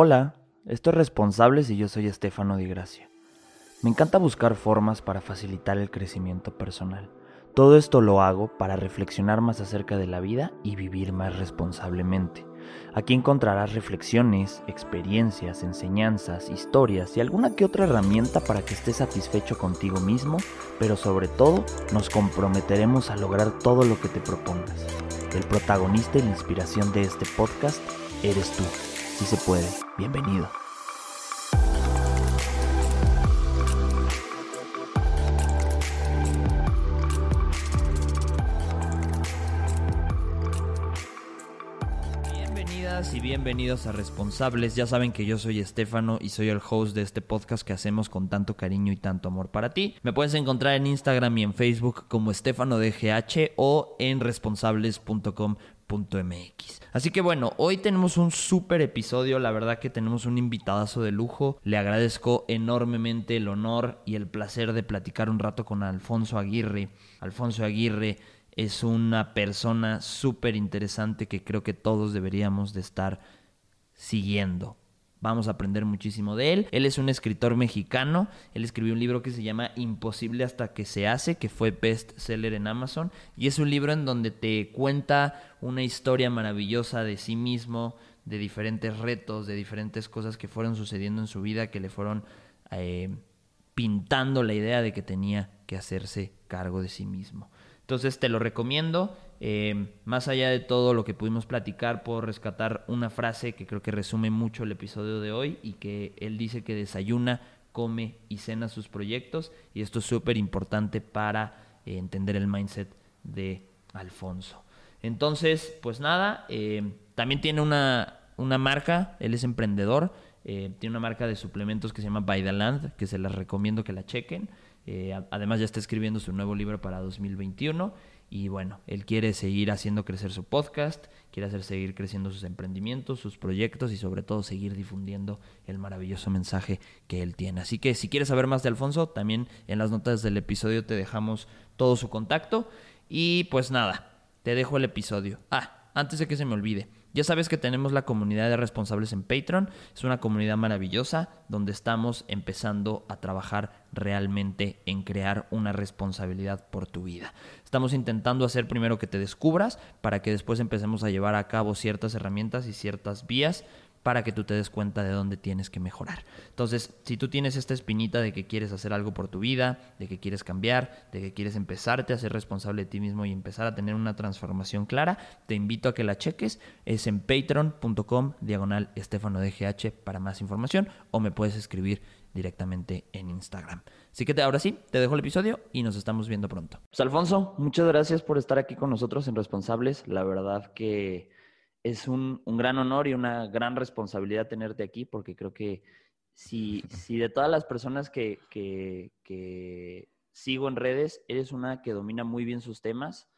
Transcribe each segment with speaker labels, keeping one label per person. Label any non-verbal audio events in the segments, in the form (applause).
Speaker 1: Hola, esto es Responsables y yo soy Estefano Di Gracia. Me encanta buscar formas para facilitar el crecimiento personal. Todo esto lo hago para reflexionar más acerca de la vida y vivir más responsablemente. Aquí encontrarás reflexiones, experiencias, enseñanzas, historias y alguna que otra herramienta para que estés satisfecho contigo mismo, pero sobre todo nos comprometeremos a lograr todo lo que te propongas. El protagonista y la inspiración de este podcast eres tú. Si se puede, bienvenido. Bienvenidas y bienvenidos a Responsables. Ya saben que yo soy Estefano y soy el host de este podcast que hacemos con tanto cariño y tanto amor para ti. Me puedes encontrar en Instagram y en Facebook como EstefanoDGH o en responsables.com .mx. Así que bueno, hoy tenemos un súper episodio, la verdad que tenemos un invitadazo de lujo. Le agradezco enormemente el honor y el placer de platicar un rato con Alfonso Aguirre. Alfonso Aguirre es una persona súper interesante que creo que todos deberíamos de estar siguiendo. Vamos a aprender muchísimo de él. Él es un escritor mexicano. Él escribió un libro que se llama Imposible hasta que se hace, que fue best seller en Amazon. Y es un libro en donde te cuenta una historia maravillosa de sí mismo, de diferentes retos, de diferentes cosas que fueron sucediendo en su vida, que le fueron eh, pintando la idea de que tenía que hacerse cargo de sí mismo. Entonces te lo recomiendo. Eh, más allá de todo lo que pudimos platicar, puedo rescatar una frase que creo que resume mucho el episodio de hoy y que él dice que desayuna, come y cena sus proyectos y esto es súper importante para eh, entender el mindset de Alfonso. Entonces, pues nada, eh, también tiene una, una, marca, él es emprendedor, tiene una marca de suplementos que se llama By que se las recomiendo que la chequen. Además ya está escribiendo su nuevo libro para 2021 y bueno, él quiere seguir haciendo crecer su podcast, quiere hacer seguir creciendo sus emprendimientos, sus proyectos y sobre todo seguir difundiendo el maravilloso mensaje que él tiene. Así que si quieres saber más de Alfonso, también en las notas del episodio te dejamos todo su contacto y pues nada, te dejo el episodio. Ah, antes de que se me olvide. Ya sabes que tenemos la comunidad de responsables en Patreon. Es una comunidad maravillosa donde estamos empezando a trabajar realmente en crear una responsabilidad por tu vida. Estamos intentando hacer primero que te descubras para que después empecemos a llevar a cabo ciertas herramientas y ciertas vías para que tú te des cuenta de dónde tienes que mejorar. Entonces, si tú tienes esta espinita de que quieres hacer algo por tu vida, de que quieres cambiar, de que quieres empezarte a ser responsable de ti mismo y empezar a tener una transformación clara, te invito a que la cheques. Es en patreon.com diagonal Estefano DGH para más información o me puedes escribir directamente en Instagram. Así que ahora sí, te dejo el episodio y nos estamos viendo pronto. Pues Alfonso, muchas gracias por estar aquí con nosotros en Responsables. La verdad que es un, gran honor y una gran responsabilidad tenerte aquí porque creo que si, (laughs) si de todas las personas que, que, sigo en redes, eres una que domina muy bien sus temas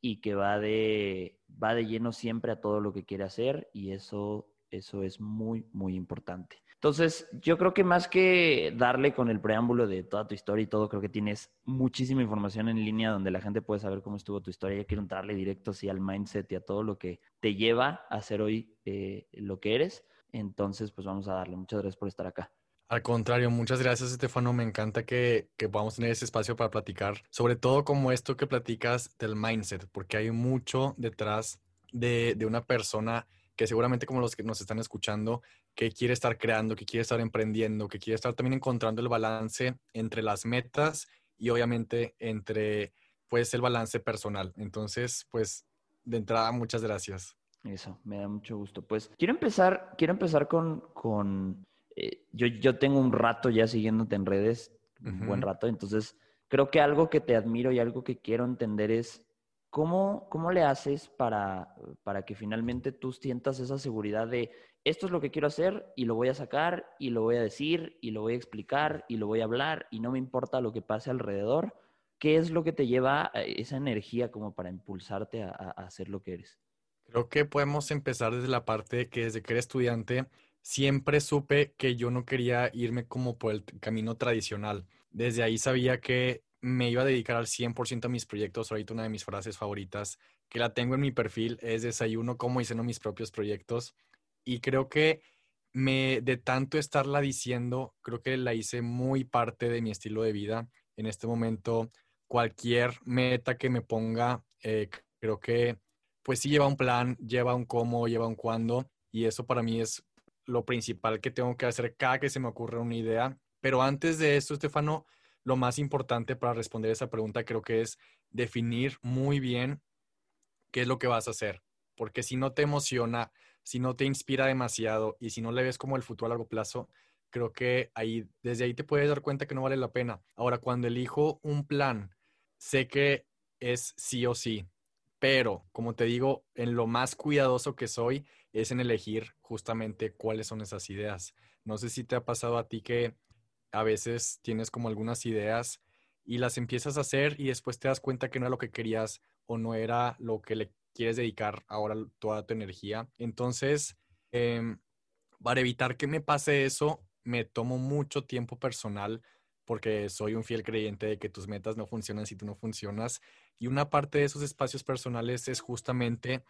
Speaker 1: y que va de, va de lleno siempre a todo lo que quiere hacer y eso, eso es muy, muy importante. Entonces, yo creo que más que darle con el preámbulo de toda tu historia y todo, creo que tienes muchísima información en línea donde la gente puede saber cómo estuvo tu historia. Yo quiero entrarle directo sí, al mindset y a todo lo que te lleva a ser hoy eh, lo que eres. Entonces, pues vamos a darle. Muchas gracias por estar acá.
Speaker 2: Al contrario, muchas gracias, Estefano. Me encanta que, que podamos tener ese espacio para platicar, sobre todo como esto que platicas del mindset, porque hay mucho detrás de, de una persona que seguramente como los que nos están escuchando, que quiere estar creando, que quiere estar emprendiendo, que quiere estar también encontrando el balance entre las metas y obviamente entre pues el balance personal. Entonces, pues de entrada, muchas gracias.
Speaker 1: Eso, me da mucho gusto. Pues quiero empezar, quiero empezar con, con eh, yo, yo tengo un rato ya siguiéndote en redes, un buen rato, entonces creo que algo que te admiro y algo que quiero entender es ¿Cómo, ¿Cómo le haces para, para que finalmente tú sientas esa seguridad de esto es lo que quiero hacer y lo voy a sacar y lo voy a decir y lo voy a explicar y lo voy a hablar y no me importa lo que pase alrededor? ¿Qué es lo que te lleva esa energía como para impulsarte a, a hacer lo que eres?
Speaker 2: Creo que podemos empezar desde la parte que desde que era estudiante siempre supe que yo no quería irme como por el camino tradicional. Desde ahí sabía que me iba a dedicar al 100% a mis proyectos. Ahorita una de mis frases favoritas que la tengo en mi perfil es desayuno como no mis propios proyectos. Y creo que me, de tanto estarla diciendo, creo que la hice muy parte de mi estilo de vida. En este momento, cualquier meta que me ponga, eh, creo que pues sí lleva un plan, lleva un cómo, lleva un cuándo, y eso para mí es lo principal que tengo que hacer cada que se me ocurre una idea. Pero antes de eso, Estefano, lo más importante para responder esa pregunta creo que es definir muy bien qué es lo que vas a hacer. Porque si no te emociona, si no te inspira demasiado y si no le ves como el futuro a largo plazo, creo que ahí, desde ahí te puedes dar cuenta que no vale la pena. Ahora, cuando elijo un plan, sé que es sí o sí, pero como te digo, en lo más cuidadoso que soy es en elegir justamente cuáles son esas ideas. No sé si te ha pasado a ti que a veces tienes como algunas ideas y las empiezas a hacer y después te das cuenta que no era lo que querías o no era lo que le quieres dedicar ahora toda tu energía. Entonces, em, para evitar que me pase eso, me tomo mucho tiempo personal porque soy un fiel creyente de que tus metas no funcionan si tú no funcionas. Y una parte de esos espacios personales es justamente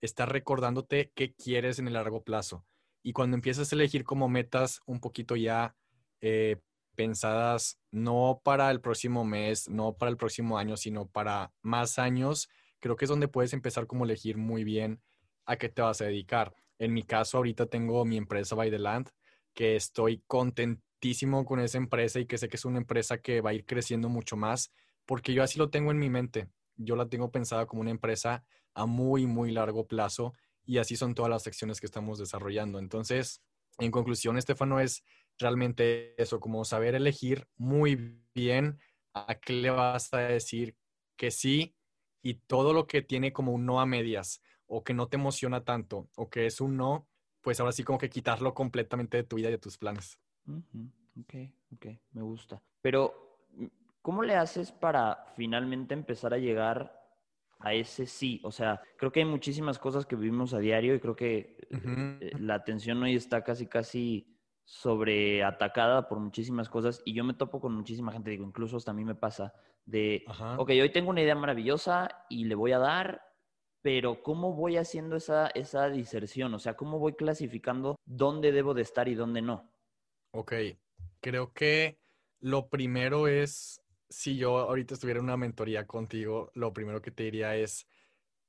Speaker 2: estar recordándote qué quieres en el largo plazo. Y cuando empiezas a elegir como metas un poquito ya eh, pensadas no para el próximo mes, no para el próximo año, sino para más años, creo que es donde puedes empezar como elegir muy bien a qué te vas a dedicar. En mi caso, ahorita tengo mi empresa By the Land, que estoy contentísimo con esa empresa y que sé que es una empresa que va a ir creciendo mucho más, porque yo así lo tengo en mi mente. Yo la tengo pensada como una empresa a muy, muy largo plazo y así son todas las secciones que estamos desarrollando. Entonces, en conclusión, Estefano, es realmente eso, como saber elegir muy bien a qué le vas a decir que sí y todo lo que tiene como un no a medias o que no te emociona tanto o que es un no, pues ahora sí como que quitarlo completamente de tu vida y de tus planes.
Speaker 1: Ok, ok, me gusta. Pero, ¿cómo le haces para finalmente empezar a llegar a ese sí? O sea, creo que hay muchísimas cosas que vivimos a diario y creo que eh, la atención hoy está casi, casi sobreatacada por muchísimas cosas y yo me topo con muchísima gente, digo, incluso hasta a mí me pasa de, ok, hoy tengo una idea maravillosa y le voy a dar, pero ¿cómo voy haciendo esa, esa diserción? O sea, ¿cómo voy clasificando dónde debo de estar y dónde no?
Speaker 2: Ok, creo que lo primero es, si yo ahorita estuviera en una mentoría contigo, lo primero que te diría es,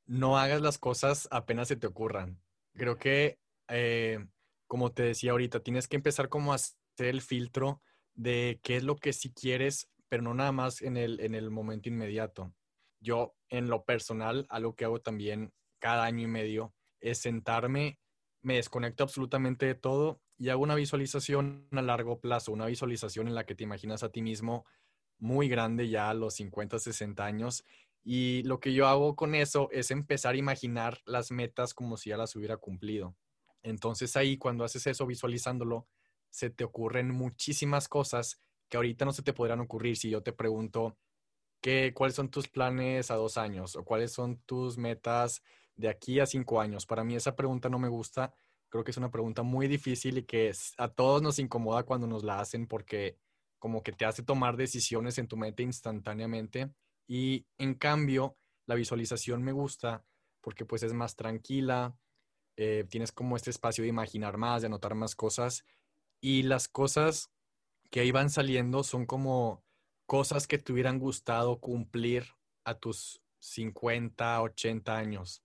Speaker 2: no hagas las cosas apenas se te ocurran. Creo que eh, como te decía ahorita, tienes que empezar como a hacer el filtro de qué es lo que sí quieres, pero no nada más en el, en el momento inmediato. Yo, en lo personal, algo que hago también cada año y medio es sentarme, me desconecto absolutamente de todo y hago una visualización a largo plazo, una visualización en la que te imaginas a ti mismo muy grande ya a los 50, 60 años. Y lo que yo hago con eso es empezar a imaginar las metas como si ya las hubiera cumplido. Entonces ahí cuando haces eso visualizándolo, se te ocurren muchísimas cosas que ahorita no se te podrán ocurrir si yo te pregunto qué, cuáles son tus planes a dos años o cuáles son tus metas de aquí a cinco años. Para mí esa pregunta no me gusta. Creo que es una pregunta muy difícil y que a todos nos incomoda cuando nos la hacen porque como que te hace tomar decisiones en tu mente instantáneamente. Y en cambio, la visualización me gusta porque pues es más tranquila, eh, tienes como este espacio de imaginar más, de anotar más cosas y las cosas que ahí van saliendo son como cosas que te hubieran gustado cumplir a tus 50, 80 años.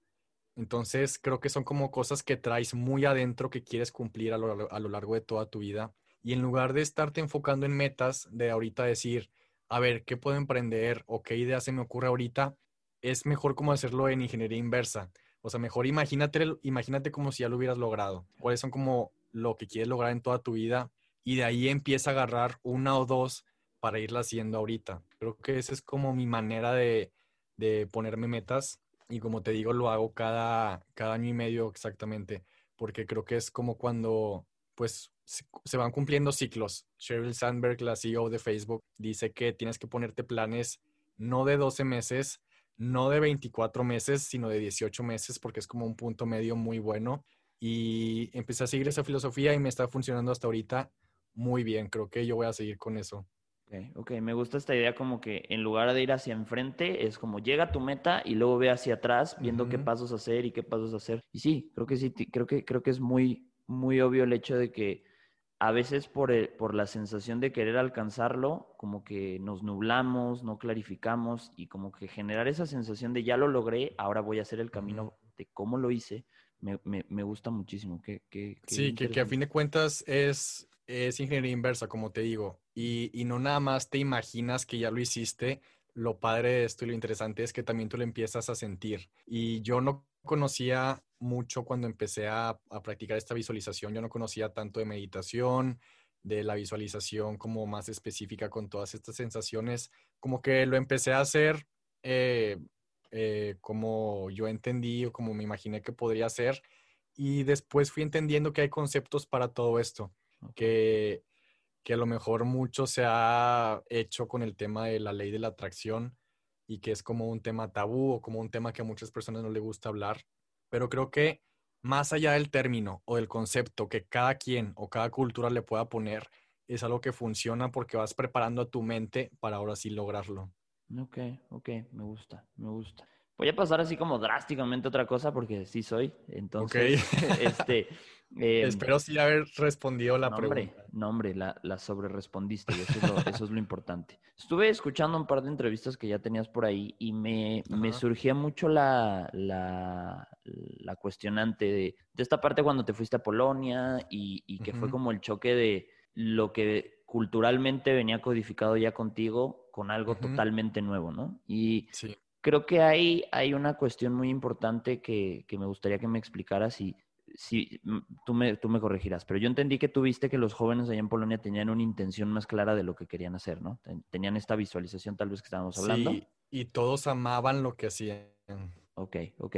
Speaker 2: Entonces creo que son como cosas que traes muy adentro que quieres cumplir a lo, a lo largo de toda tu vida. Y en lugar de estarte enfocando en metas, de ahorita decir, a ver, ¿qué puedo emprender o qué idea se me ocurre ahorita? Es mejor como hacerlo en ingeniería inversa. O sea, mejor imagínate, imagínate como si ya lo hubieras logrado. ¿Cuáles son como lo que quieres lograr en toda tu vida? Y de ahí empieza a agarrar una o dos para irla haciendo ahorita. Creo que esa es como mi manera de, de ponerme metas. Y como te digo, lo hago cada, cada año y medio exactamente. Porque creo que es como cuando pues se van cumpliendo ciclos. Sheryl Sandberg, la CEO de Facebook, dice que tienes que ponerte planes no de 12 meses, no de 24 meses, sino de 18 meses, porque es como un punto medio muy bueno. Y empecé a seguir esa filosofía y me está funcionando hasta ahorita muy bien. Creo que yo voy a seguir con eso.
Speaker 1: Okay, ok, me gusta esta idea como que en lugar de ir hacia enfrente, es como llega a tu meta y luego ve hacia atrás viendo qué pasos hacer y qué pasos hacer. Y sí, creo que sí, creo que, creo que es muy, muy obvio el hecho de que a veces por, por la sensación de querer alcanzarlo, como que nos nublamos, no clarificamos y como que generar esa sensación de ya lo logré, ahora voy a hacer el camino de cómo lo hice, me, me, gusta muchísimo. Que,
Speaker 2: sí, que, que, a fin de cuentas es, es ingeniería inversa, como te digo, y, y no nada más te imaginas que ya lo hiciste, lo padre de esto y lo interesante es que también tú lo empiezas a sentir. Y yo no conocía mucho cuando empecé a, practicar esta visualización. Yo no conocía tanto de meditación, de la visualización como más específica con todas estas sensaciones. Como que lo empecé a hacer eh, eh, como yo entendí o como me imaginé que podría ser. Y después fui entendiendo que hay conceptos para todo esto, que, que a lo mejor mucho se ha hecho con el tema de la ley de la atracción y que es como un tema tabú o como un tema que a muchas personas no le gusta hablar pero creo que más allá del término o del concepto que cada quien o cada cultura le pueda poner, es algo que funciona porque vas preparando a tu mente para ahora sí lograrlo.
Speaker 1: Ok, ok, me gusta, me gusta. Voy a pasar así como drásticamente otra cosa porque sí soy. Entonces, (laughs) este. (laughs)
Speaker 2: Em, Espero sí haber respondido la pregunta.
Speaker 1: no, hombre, la, la sobre respondiste y (laughs) eso es, lo, importante. Estuve escuchando un par de entrevistas que ya tenías por ahí y me, me surgía mucho la, la, la cuestionante de, de, esta parte cuando te fuiste a Polonia y, y que fue como el choque de lo que culturalmente venía codificado ya contigo con algo totalmente nuevo, ¿no? Y sí creo que hay, hay una cuestión muy importante que, me gustaría que me explicaras y si tú me, tú me corregirás, pero yo entendí que tuviste que los jóvenes allá en Polonia tenían una intención más clara de lo que querían hacer, ¿no? Tenían esta visualización tal vez que estábamos hablando. Sí,
Speaker 2: y todos amaban lo que hacían.
Speaker 1: Ok, ok.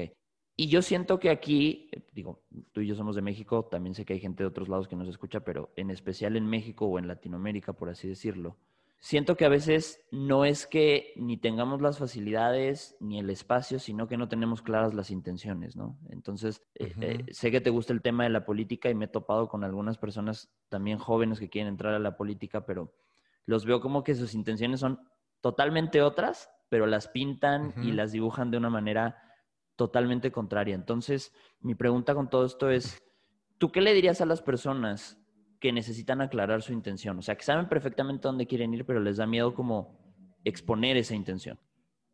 Speaker 1: Y yo siento que aquí, digo, tú y yo somos de México, también sé que hay gente de otros lados que nos escucha, pero en especial en México o en Latinoamérica, por así decirlo, siento que a veces no es que ni tengamos las facilidades ni el espacio, sino que no tenemos claras las intenciones, ¿no? Entonces, eh, eh, sé que te gusta el tema de la política y me he topado con algunas personas también jóvenes que quieren entrar a la política, pero los veo como que sus intenciones son totalmente otras, pero las pintan y las dibujan de una manera totalmente contraria. Entonces, mi pregunta con todo esto es, ¿tú qué le dirías a las personas que necesitan aclarar su intención. O sea, que saben perfectamente dónde quieren ir, pero les da miedo como exponer esa intención.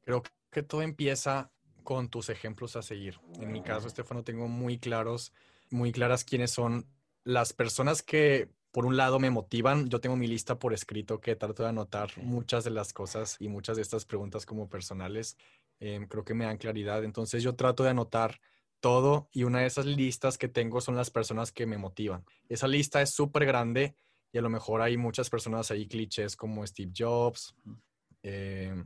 Speaker 2: Creo que todo empieza con tus ejemplos a seguir. En mi caso, Estefano, tengo muy claros, muy claras quiénes son las personas que, por un lado, me motivan. Yo tengo mi lista por escrito que trato de anotar muchas de las cosas y muchas de estas preguntas como personales. Em, creo que me dan claridad. Entonces, yo trato de anotar todo y una de esas listas que tengo son las personas que me motivan. Esa lista es súper grande y a lo mejor hay muchas personas ahí clichés como Steve Jobs, eh,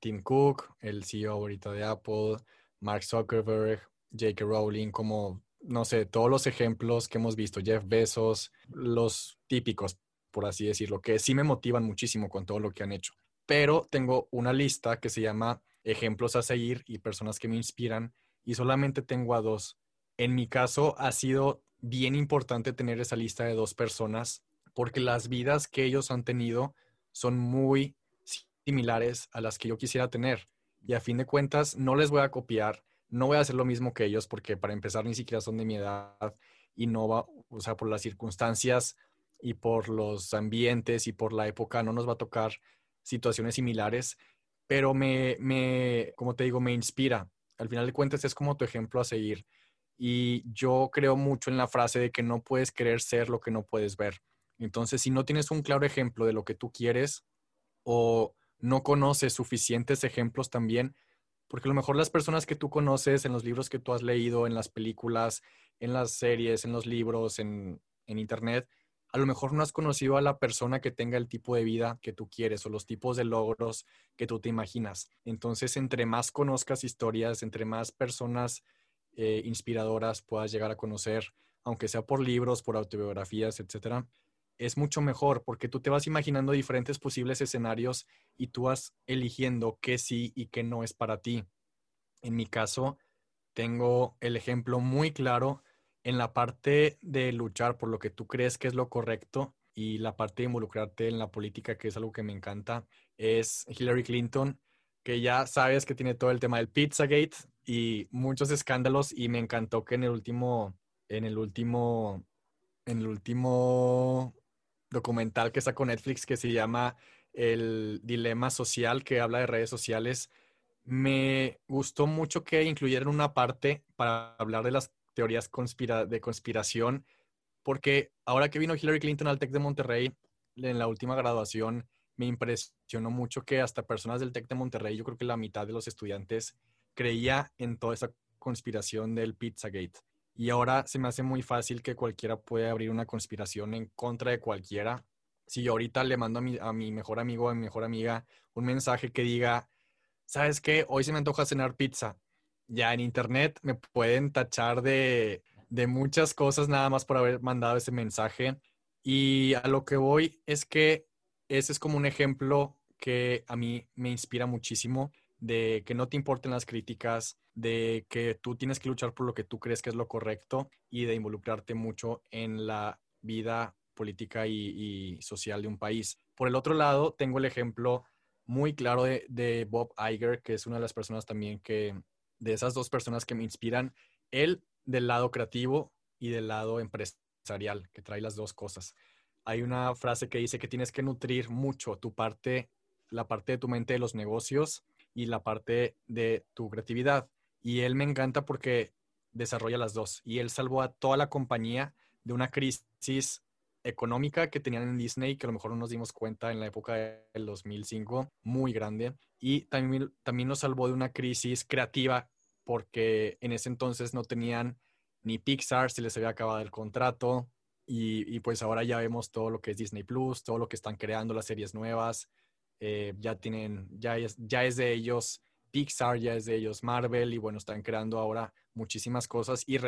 Speaker 2: Tim Cook, el CEO ahorita de Apple, Mark Zuckerberg, J.K. Rowling, como, no sé, todos los ejemplos que hemos visto, Jeff Bezos, los típicos, por así decirlo, que sí me motivan muchísimo con todo lo que han hecho. Pero tengo una lista que se llama ejemplos a seguir y personas que me inspiran y solamente tengo a dos. En mi caso ha sido bien importante tener esa lista de dos personas porque las vidas que ellos han tenido son muy similares a las que yo quisiera tener. Y a fin de cuentas, no les voy a copiar, no voy a hacer lo mismo que ellos porque para empezar ni siquiera son de mi edad y no va, o sea, por las circunstancias y por los ambientes y por la época no nos va a tocar situaciones similares, pero me, me como te digo, me inspira al final de cuentas es como tu ejemplo a seguir. Y yo creo mucho en la frase de que no puedes querer ser lo que no puedes ver. Entonces, si no tienes un claro ejemplo de lo que tú quieres o no conoces suficientes ejemplos también, porque a lo mejor las personas que tú conoces en los libros que tú has leído, en las películas, en las series, en los libros, en, en internet, a lo mejor no has conocido a la persona que tenga el tipo de vida que tú quieres o los tipos de logros que tú te imaginas. Entonces, entre más conozcas historias, entre más personas eh, inspiradoras puedas llegar a conocer, aunque sea por libros, por autobiografías, etcétera, es mucho mejor porque tú te vas imaginando diferentes posibles escenarios y tú vas eligiendo qué sí y qué no es para ti. En mi caso, tengo el ejemplo muy claro en la parte de luchar por lo que tú crees que es lo correcto y la parte de involucrarte en la política, que es algo que me encanta, es Hillary Clinton, que ya sabes que tiene todo el tema del Pizzagate y muchos escándalos y me encantó que en el último, en el último en el último documental que sacó Netflix que se llama El Dilema Social, que habla de redes sociales. Me gustó mucho que incluyeran una parte para hablar de las teorías de conspiración, porque ahora que vino Hillary Clinton al TEC de Monterrey en la última graduación, me impresionó mucho que hasta personas del TEC de Monterrey, yo creo que la mitad de los estudiantes creía en toda esa conspiración del Pizzagate. Y ahora se me hace muy fácil que cualquiera puede abrir una conspiración en contra de cualquiera. Si yo ahorita le mando a mi, a mi mejor amigo a mi mejor amiga un mensaje que diga, ¿sabes qué? Hoy se me antoja cenar pizza. Ya en internet me pueden tachar de, de muchas cosas nada más por haber mandado ese mensaje. Y a lo que voy es que ese es como un ejemplo que a mí me inspira muchísimo de que no te importen las críticas, de que tú tienes que luchar por lo que tú crees que es lo correcto y de involucrarte mucho en la vida política y, social de un país. Por el otro lado, tengo el ejemplo muy claro de, Bob Iger, que es una de las personas también que, de esas dos personas que me inspiran, él del lado creativo y del lado empresarial, que trae las dos cosas. Hay una frase que dice que tienes que nutrir mucho tu parte, la parte de tu mente de los negocios y la parte de tu creatividad. Y él me encanta porque desarrolla las dos. Y él salvó a toda la compañía de una crisis económica que tenían en Disney, que a lo mejor no nos dimos cuenta en la época del 2005, muy grande. Y también, también nos salvó de una crisis creativa porque en ese entonces no tenían ni Pixar, se les había acabado el contrato. Y, pues ahora ya vemos todo lo que es Disney Plus, todo lo que están creando, las series nuevas, eh, ya tienen, ya es, ya es de ellos Pixar, ya es de ellos Marvel y bueno, están creando ahora muchísimas cosas y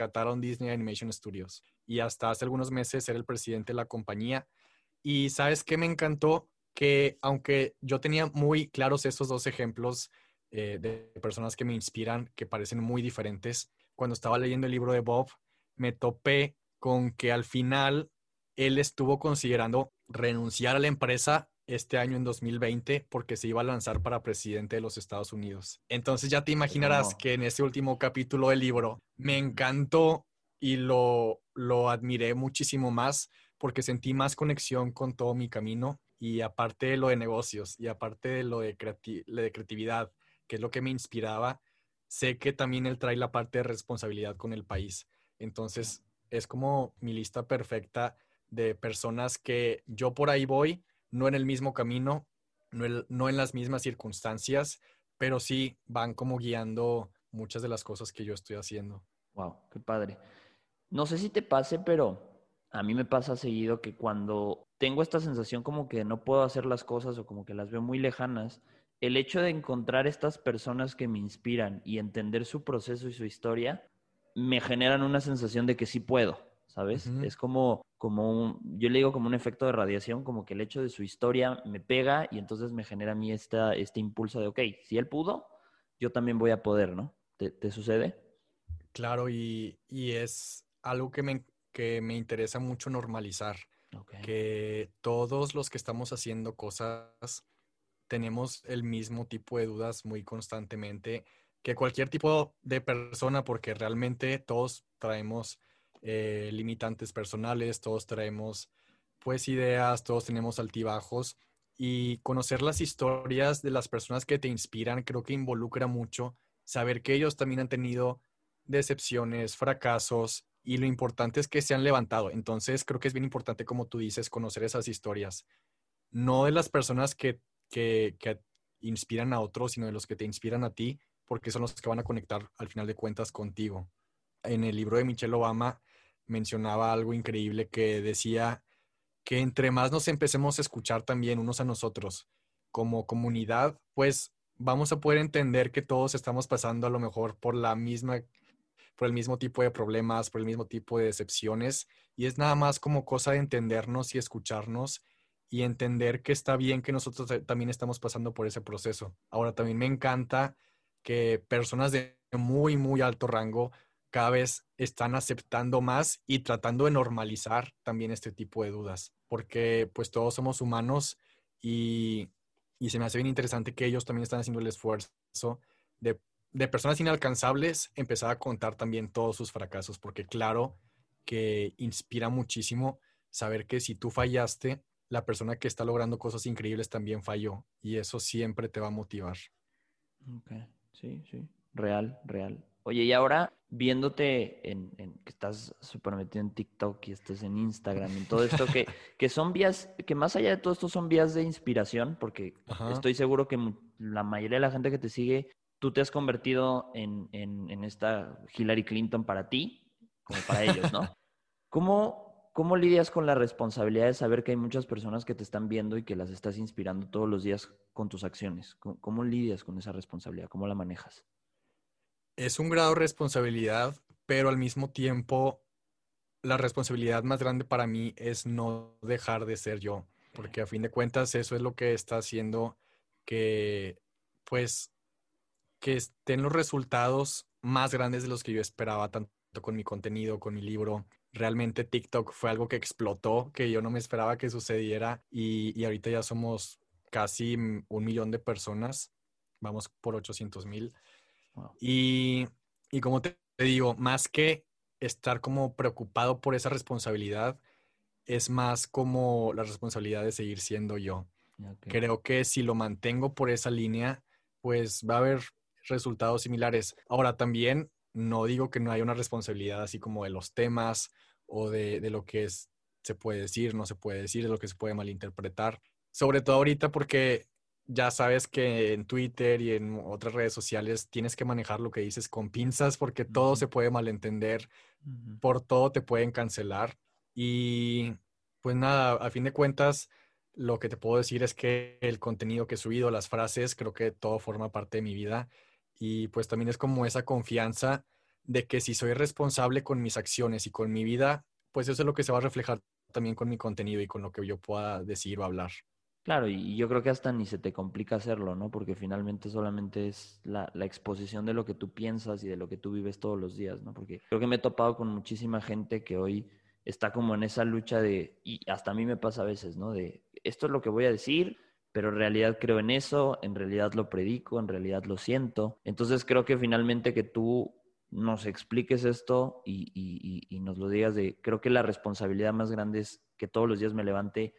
Speaker 2: rescataron Disney Animation Studios. Y hasta hace algunos meses era el presidente de la compañía. Y sabes qué me encantó? Que aunque yo tenía muy claros esos dos ejemplos eh, de personas que me inspiran, que parecen muy diferentes, cuando estaba leyendo el libro de Bob, me topé con que al final él estuvo considerando renunciar a la empresa este año en 2020 porque se iba a lanzar para presidente de los Estados Unidos. Entonces ya te imaginarás que en ese último capítulo del libro me encantó y lo, lo admiré muchísimo más porque sentí más conexión con todo mi camino y aparte de lo de negocios y aparte de lo de, de creatividad, que es lo que me inspiraba, sé que también él trae la parte de responsabilidad con el país. Entonces es como mi lista perfecta de personas que yo por ahí voy no en el mismo camino, no, en las mismas circunstancias, pero sí van como guiando muchas de las cosas que yo estoy haciendo.
Speaker 1: Wow, qué padre. No sé si te pase, pero a mí me pasa seguido que cuando tengo esta sensación como que no puedo hacer las cosas o como que las veo muy lejanas, el hecho de encontrar estas personas que me inspiran y entender su proceso y su historia me generan una sensación de que sí puedo, ¿sabes? Es como, como un, yo le digo como un efecto de radiación, como que el hecho de su historia me pega y entonces me genera a mí esta, este impulso de, ok, si él pudo, yo también voy a poder, ¿no? ¿Te, sucede?
Speaker 2: Claro, y, es algo que me, que me interesa mucho normalizar, que todos los que estamos haciendo cosas tenemos el mismo tipo de dudas muy constantemente que cualquier tipo de persona, porque realmente todos traemos eh, limitantes personales, todos traemos pues ideas, todos tenemos altibajos y conocer las historias de las personas que te inspiran creo que involucra mucho saber que ellos también han tenido decepciones, fracasos y lo importante es que se han levantado. Entonces creo que es bien importante, como tú dices, conocer esas historias, no de las personas que, que, que inspiran a otros, sino de los que te inspiran a ti, porque son los que van a conectar al final de cuentas contigo. En el libro de Michelle Obama mencionaba algo increíble que decía que entre más nos empecemos a escuchar también unos a nosotros como comunidad, pues vamos a poder entender que todos estamos pasando a lo mejor por la misma por el mismo tipo de problemas, por el mismo tipo de decepciones y es nada más como cosa de entendernos y escucharnos y entender que está bien que nosotros también estamos pasando por ese proceso. Ahora también me encanta que personas de muy muy alto rango cada vez están aceptando más y tratando de normalizar también este tipo de dudas, porque pues todos somos humanos y, se me hace bien interesante que ellos también están haciendo el esfuerzo de, personas inalcanzables empezar a contar también todos sus fracasos, porque claro que inspira muchísimo saber que si tú fallaste, la persona que está logrando cosas increíbles también falló y eso siempre te va a motivar.
Speaker 1: Ok, sí, sí, real, real. Oye, y ahora viéndote en, que estás súper metido en TikTok y estás en Instagram y todo esto, que, (laughs) que son vías, que más allá de todo esto son vías de inspiración, porque estoy seguro que la mayoría de la gente que te sigue, tú te has convertido en, en esta Hillary Clinton para ti, como para ellos, ¿no? (laughs) ¿Cómo, ¿Cómo lidias con la responsabilidad de saber que hay muchas personas que te están viendo y que las estás inspirando todos los días con tus acciones? cómo lidias con esa responsabilidad? ¿Cómo la manejas?
Speaker 2: Es un grado de responsabilidad, pero al mismo tiempo la responsabilidad más grande para mí es no dejar de ser yo, porque a fin de cuentas eso es lo que está haciendo que, pues, que estén los resultados más grandes de los que yo esperaba, tanto con mi contenido, con mi libro. Realmente TikTok fue algo que explotó, que yo no me esperaba que sucediera y, y ahorita ya somos casi un millón de personas, vamos por 800 mil. Y, como te digo, más que estar como preocupado por esa responsabilidad, es más como la responsabilidad de seguir siendo yo. Creo que si lo mantengo por esa línea, pues va a haber resultados similares. Ahora también no digo que no haya una responsabilidad así como de los temas o de, de lo que es, se puede decir, no se puede decir, de lo que se puede malinterpretar. Sobre todo ahorita porque ya sabes que en Twitter y en otras redes sociales tienes que manejar lo que dices con pinzas porque todo se puede malentender, por todo te pueden cancelar. Y pues nada, a fin de cuentas, lo que te puedo decir es que el contenido que he subido, las frases, creo que todo forma parte de mi vida. Y pues también es como esa confianza de que si soy responsable con mis acciones y con mi vida, pues eso es lo que se va a reflejar también con mi contenido y con lo que yo pueda decir o hablar.
Speaker 1: Claro, y yo creo que hasta ni se te complica hacerlo, ¿no? Porque finalmente solamente es la, exposición de lo que tú piensas y de lo que tú vives todos los días, ¿no? Porque creo que me he topado con muchísima gente que hoy está como en esa lucha de, y hasta a mí me pasa a veces, ¿no? De, esto es lo que voy a decir, pero en realidad creo en eso, en realidad lo predico, en realidad lo siento. Entonces creo que finalmente que tú nos expliques esto y, y, y nos lo digas de, creo que la responsabilidad más grande es que todos los días me levante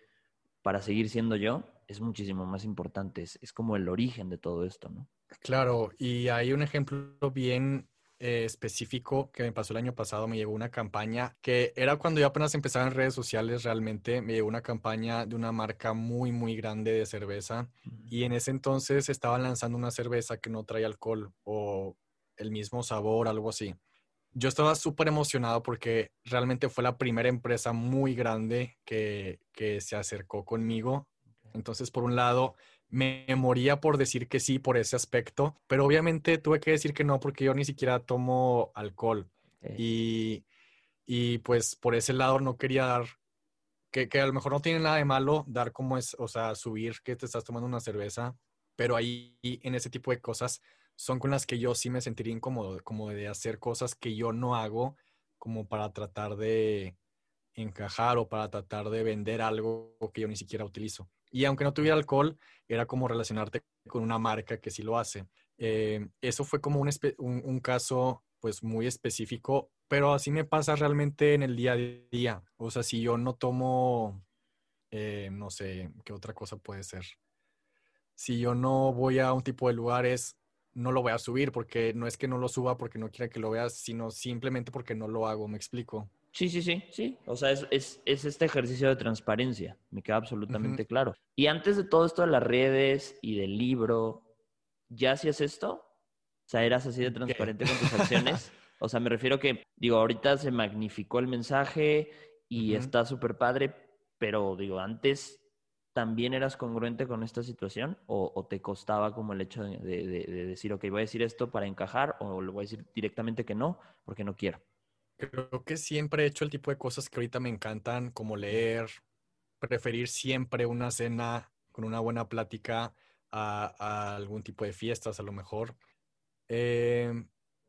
Speaker 1: para seguir siendo yo es muchísimo más importante, es, como el origen de todo esto, ¿no?
Speaker 2: Claro, y hay un ejemplo bien eh, específico que me pasó el año pasado, me llegó una campaña que era cuando yo apenas empezaba en redes sociales realmente, me llegó una campaña de una marca muy, muy grande de cerveza y en ese entonces estaban lanzando una cerveza que no trae alcohol o el mismo sabor, algo así yo estaba súper emocionado porque realmente fue la primera empresa muy grande que, se acercó conmigo. Entonces, por un lado, me moría por decir que sí por ese aspecto, pero obviamente tuve que decir que no porque yo ni siquiera tomo alcohol. Y, y, pues por ese lado no quería dar, que, que, a lo mejor no tiene nada de malo dar como es, o sea, subir que te estás tomando una cerveza, pero ahí en ese tipo de cosas son con las que yo sí me sentiría incómodo, como de hacer cosas que yo no hago como para tratar de encajar o para tratar de vender algo que yo ni siquiera utilizo. Y aunque no tuviera alcohol, era como relacionarte con una marca que sí lo hace. Eh, eso fue como un, un, caso pues muy específico, pero así me pasa realmente en el día a día. O sea, si yo no tomo, eh, no sé, ¿qué otra cosa puede ser? Si yo no voy a un tipo de lugares no lo voy a subir porque no es que no lo suba porque no quiera que lo veas, sino simplemente porque no lo hago, ¿me explico?
Speaker 1: Sí, sí, sí, sí. O sea, es, este ejercicio de transparencia, me queda absolutamente claro. Y antes de todo esto de las redes y del libro, ¿ya hacías esto? O sea, ¿eras así de transparente con tus (laughs) acciones? o sea, me refiero que, digo, ahorita se magnificó el mensaje y está súper padre, pero digo, antes también eras congruente con esta situación o, te costaba como el hecho de, decir, ok, voy a decir esto para encajar o le voy a decir directamente que no porque no quiero?
Speaker 2: Creo que siempre he hecho el tipo de cosas que ahorita me encantan, como leer, preferir siempre una cena con una buena plática a, algún tipo de fiestas a lo mejor. Eh,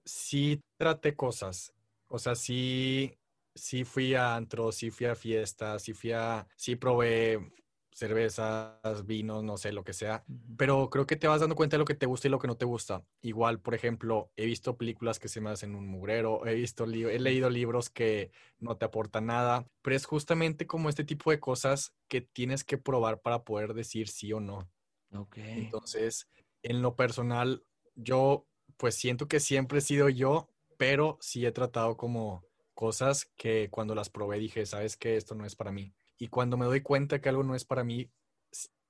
Speaker 2: sí traté cosas, o sea, sí, sí fui a antro, sí fui a fiestas, sí fui a, sí probé cervezas, vinos, no sé, lo que sea, pero creo que te vas dando cuenta de lo que te gusta y lo que no te gusta. Igual, por ejemplo, he visto películas que se me hacen un mugrero, he visto he leído libros que no te aportan nada, pero es justamente como este tipo de cosas que tienes que probar para poder decir sí o no.
Speaker 1: Ok.
Speaker 2: Entonces, en lo personal, yo pues siento que siempre he sido yo, pero sí he tratado como cosas que cuando las probé dije, sabes que esto no es para mí y cuando me doy cuenta que algo no es para mí,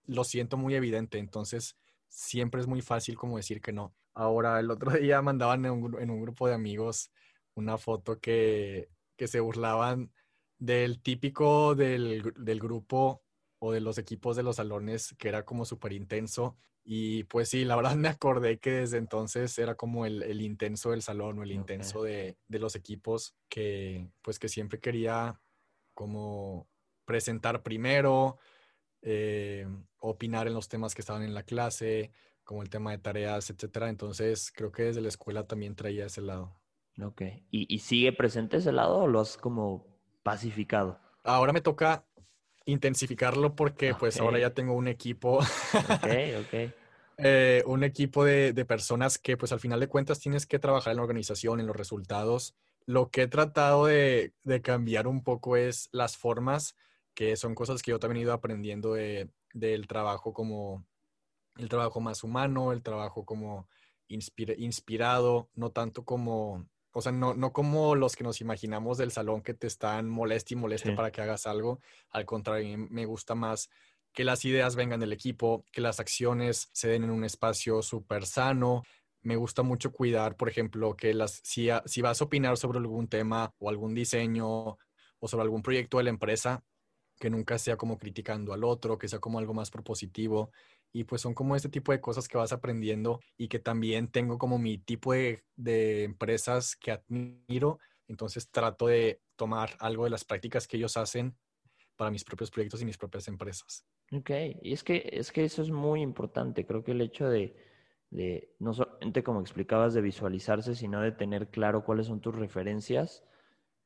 Speaker 2: lo siento muy evidente, entonces siempre es muy fácil como decir que no. Ahora, el otro (laughs) día mandaban en un, grupo de amigos una foto que, que se burlaban del típico del, del, grupo o de los equipos de los salones que era como súper intenso. Y pues sí, la (laughs) verdad me acordé que desde entonces era como el, el intenso del salón o el intenso de, de, los equipos que pues que siempre quería como presentar primero, eh, opinar en los temas que estaban en la clase, como el tema de tareas, etcétera. Entonces, creo que desde la escuela también traía ese lado.
Speaker 1: Ok. ¿Y, sigue presente ese lado o lo has como pacificado?
Speaker 2: Ahora me toca intensificarlo porque pues ahora ya tengo un equipo.
Speaker 1: ok, ok. (laughs)
Speaker 2: Eh, un equipo de, de, personas que pues al final de cuentas tienes que trabajar en la organización, en los resultados. Lo que he tratado de, de cambiar un poco es las formas que son cosas que yo también he ido aprendiendo de, del trabajo como el trabajo más humano, el trabajo como inspirado, no tanto como, o sea, no, no como los que nos imaginamos del salón que te están moleste y moleste para que hagas algo. Al contrario, me gusta más que las ideas vengan del equipo, que las acciones se den en un espacio súper sano. Me gusta mucho cuidar, por ejemplo, que las, si, si vas a opinar sobre algún tema o algún diseño o sobre algún proyecto de la empresa, que nunca sea como criticando al otro, que sea como algo más propositivo. Y pues son como este tipo de cosas que vas aprendiendo y que también tengo como mi tipo de, de empresas que admiro. Entonces trato de tomar algo de las prácticas que ellos hacen para mis propios proyectos y mis propias empresas.
Speaker 1: Ok, y es que, es que eso es muy importante. Creo que el hecho de, de no solamente como explicabas de visualizarse, sino de tener claro cuáles son tus referencias,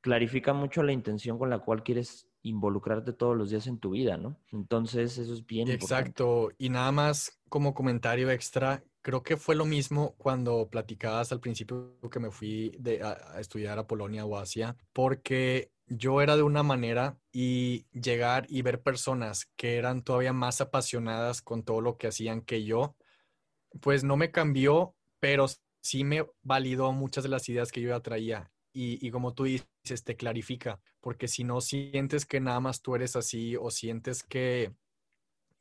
Speaker 1: clarifica mucho la intención con la cual quieres involucrarte todos los días en tu vida, ¿no? Entonces, eso es bien
Speaker 2: Exacto. Y nada más como comentario extra, creo que fue lo mismo cuando platicabas al principio que me fui de, a, estudiar a Polonia o Asia, porque yo era de una manera y llegar y ver personas que eran todavía más apasionadas con todo lo que hacían que yo, pues no me cambió, pero sí me validó muchas de las ideas que yo ya traía y, como tú dices, te clarifica, porque si no sientes que nada más tú eres así o sientes que,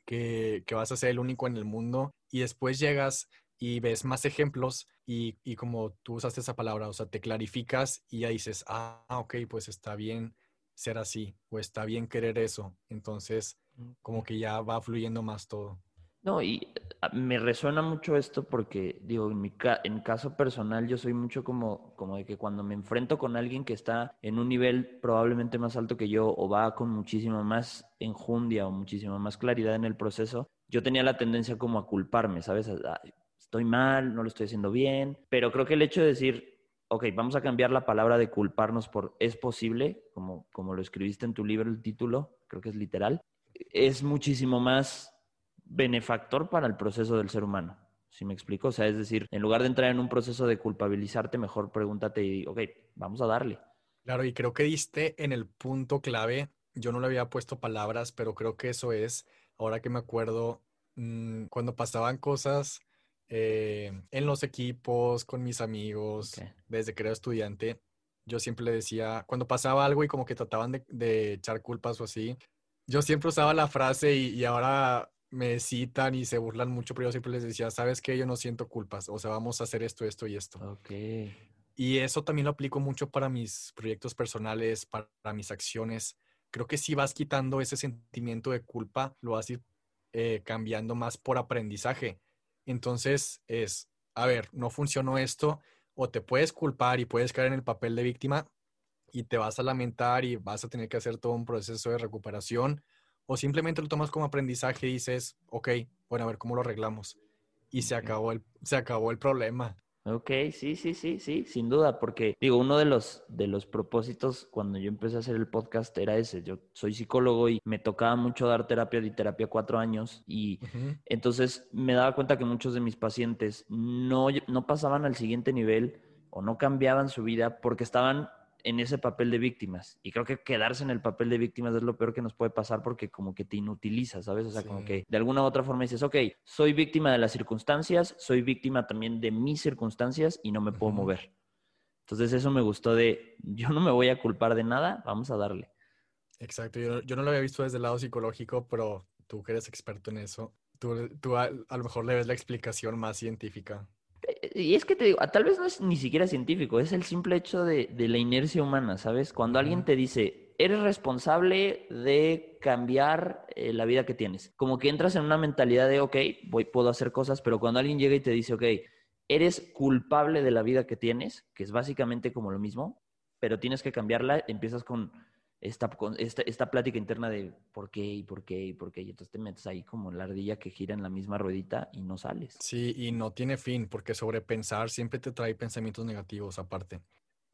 Speaker 2: que, vas a ser el único en el mundo y después llegas y ves más ejemplos y, y, como tú usaste esa palabra, o sea, te clarificas y ya dices, ah, ok, pues está bien ser así o está bien querer eso. Entonces, como que ya va fluyendo más todo.
Speaker 1: No, y ah, me resuena mucho esto porque, digo, en mi en caso personal yo soy mucho como, como de que cuando me enfrento con alguien que está en un nivel probablemente más alto que yo o va con muchísima más enjundia o muchísima más claridad en el proceso, yo tenía la tendencia como a culparme, ¿sabes? estoy mal, no lo estoy haciendo bien, pero creo que el hecho de decir, ok, vamos a cambiar la palabra de culparnos por es posible, como, como lo escribiste en tu libro, el título, creo que es literal, es muchísimo más benefactor para el proceso del ser humano. ¿Sí me explico? O sea, es decir, en lugar de entrar en un proceso de culpabilizarte, mejor pregúntate y, ok, vamos a darle.
Speaker 2: Claro, y creo que diste en el punto clave. Yo no le había puesto palabras, pero creo que eso es, ahora que me acuerdo, mm, cuando pasaban cosas eh, en los equipos, con mis amigos, desde que era estudiante, yo siempre le decía, cuando pasaba algo y como que trataban de, echar culpas o así, yo siempre usaba la frase y, y ahora me citan y se burlan mucho, pero yo siempre les decía, sabes que yo no siento culpas, o sea, vamos a hacer esto, esto y esto.
Speaker 1: Ok.
Speaker 2: Y eso también lo aplico mucho para mis proyectos personales, para, mis acciones. Creo que si vas quitando ese sentimiento de culpa, lo vas a ir eh, cambiando más por aprendizaje. Entonces es, a ver, no funcionó esto, o te puedes culpar y puedes caer en el papel de víctima y te vas a lamentar y vas a tener que hacer todo un proceso de recuperación o simplemente lo tomas como aprendizaje y dices, ok, bueno, a ver cómo lo arreglamos. Y se acabó el, se acabó el problema.
Speaker 1: Ok, sí, sí, sí, sí, sin duda, porque digo, uno de los, de los propósitos cuando yo empecé a hacer el podcast era ese. Yo soy psicólogo y me tocaba mucho dar terapia, di terapia cuatro años y entonces me daba cuenta que muchos de mis pacientes no, no pasaban al siguiente nivel o no cambiaban su vida porque estaban en ese papel de víctimas. Y creo que quedarse en el papel de víctimas es lo peor que nos puede pasar porque como que te inutiliza, ¿sabes? O sea, como que de alguna u otra forma dices, ok, soy víctima de las circunstancias, soy víctima también de mis circunstancias y no me puedo mover. Entonces eso me gustó de, (laughs) yo no me voy a culpar de nada, vamos a darle.
Speaker 2: Exacto, yo, yo no lo había visto desde el lado psicológico, pero tú que eres experto en eso, tú, tú a, a lo mejor le ves la explicación más científica.
Speaker 1: Y es que te digo, tal vez no es ni siquiera científico, es el simple hecho de, la inercia humana, ¿sabes? Cuando alguien te dice, eres responsable de cambiar eh, la vida que tienes, como que entras en una mentalidad de, ok, voy, puedo hacer cosas, pero cuando alguien llega y te dice, ok, eres culpable de la vida que tienes, que es básicamente como lo mismo, pero tienes que cambiarla, empiezas con esta, esta, esta, plática interna de por qué y por qué y por qué. Y entonces te metes ahí como la ardilla que gira en la misma ruedita y no sales.
Speaker 2: Sí, y no tiene fin, porque sobrepensar siempre te trae pensamientos negativos aparte.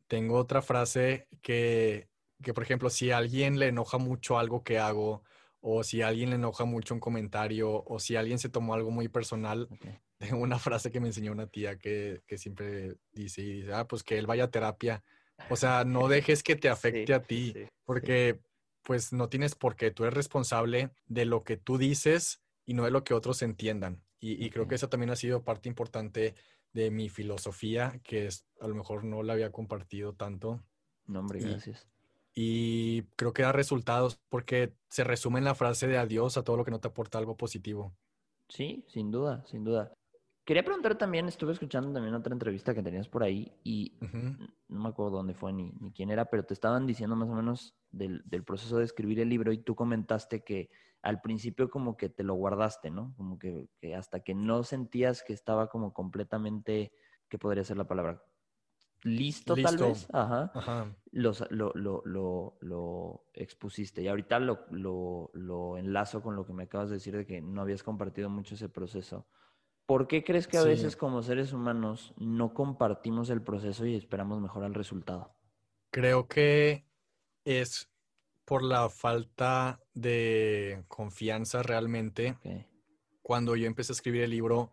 Speaker 2: Tengo otra frase que, que, por ejemplo, si a alguien le enoja mucho algo que hago, o si a alguien le enoja mucho un comentario, o si alguien se tomó algo muy personal, tengo una frase que me enseñó una tía que, que siempre dice, y dice, ah, pues que él vaya a terapia o sea, no dejes que te afecte a ti, porque pues no tienes por qué, tú eres responsable de lo que tú dices y no de lo que otros entiendan. Y, creo que eso también ha sido parte importante de mi filosofía, que es, a lo mejor no la había compartido tanto.
Speaker 1: No, hombre, gracias.
Speaker 2: Y creo que da resultados porque se resume en la frase de adiós a todo lo que no te aporta algo positivo.
Speaker 1: Sí, sin duda, sin duda. Quería preguntar también, estuve escuchando también otra entrevista que tenías por ahí y no me acuerdo dónde fue ni, ni, quién era, pero te estaban diciendo más o menos del, del, proceso de escribir el libro y tú comentaste que al principio como que te lo guardaste, ¿no? Como que, que hasta que no sentías que estaba como completamente, ¿qué podría ser la palabra? Listo, tal vez. Ajá. Ajá. lo, lo, lo, lo, expusiste. Y ahorita lo, lo enlazo con lo que me acabas de decir de que no habías compartido mucho ese proceso. ¿Por qué crees que a veces como seres humanos no compartimos el proceso y esperamos mejor al resultado?
Speaker 2: Creo que es por la falta de confianza realmente. Cuando yo empecé a escribir el libro,